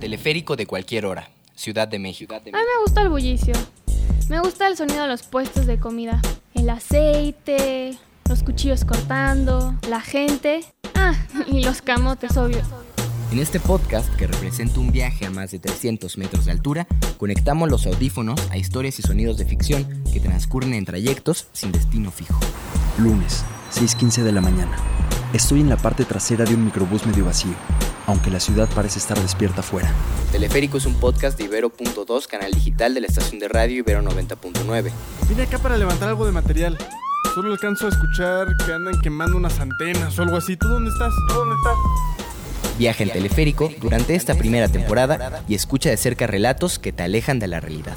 Teleférico de cualquier hora. Ciudad de México. A mí me gusta el bullicio. Me gusta el sonido de los puestos de comida. El aceite, los cuchillos cortando, la gente. Ah, y los camotes, obvio. En este podcast, que representa un viaje a más de 300 metros de altura, conectamos los audífonos a historias y sonidos de ficción que transcurren en trayectos sin destino fijo. Lunes, 6.15 de la mañana. Estoy en la parte trasera de un microbús medio vacío, aunque la ciudad parece estar despierta afuera. Teleférico es un podcast de Ibero.2, canal digital de la estación de radio Ibero 90.9. Vine acá para levantar algo de material. Solo alcanzo a escuchar que andan quemando unas antenas o algo así. ¿Tú dónde estás? ¿Tú dónde estás? Viaja en teleférico durante esta primera temporada y escucha de cerca relatos que te alejan de la realidad.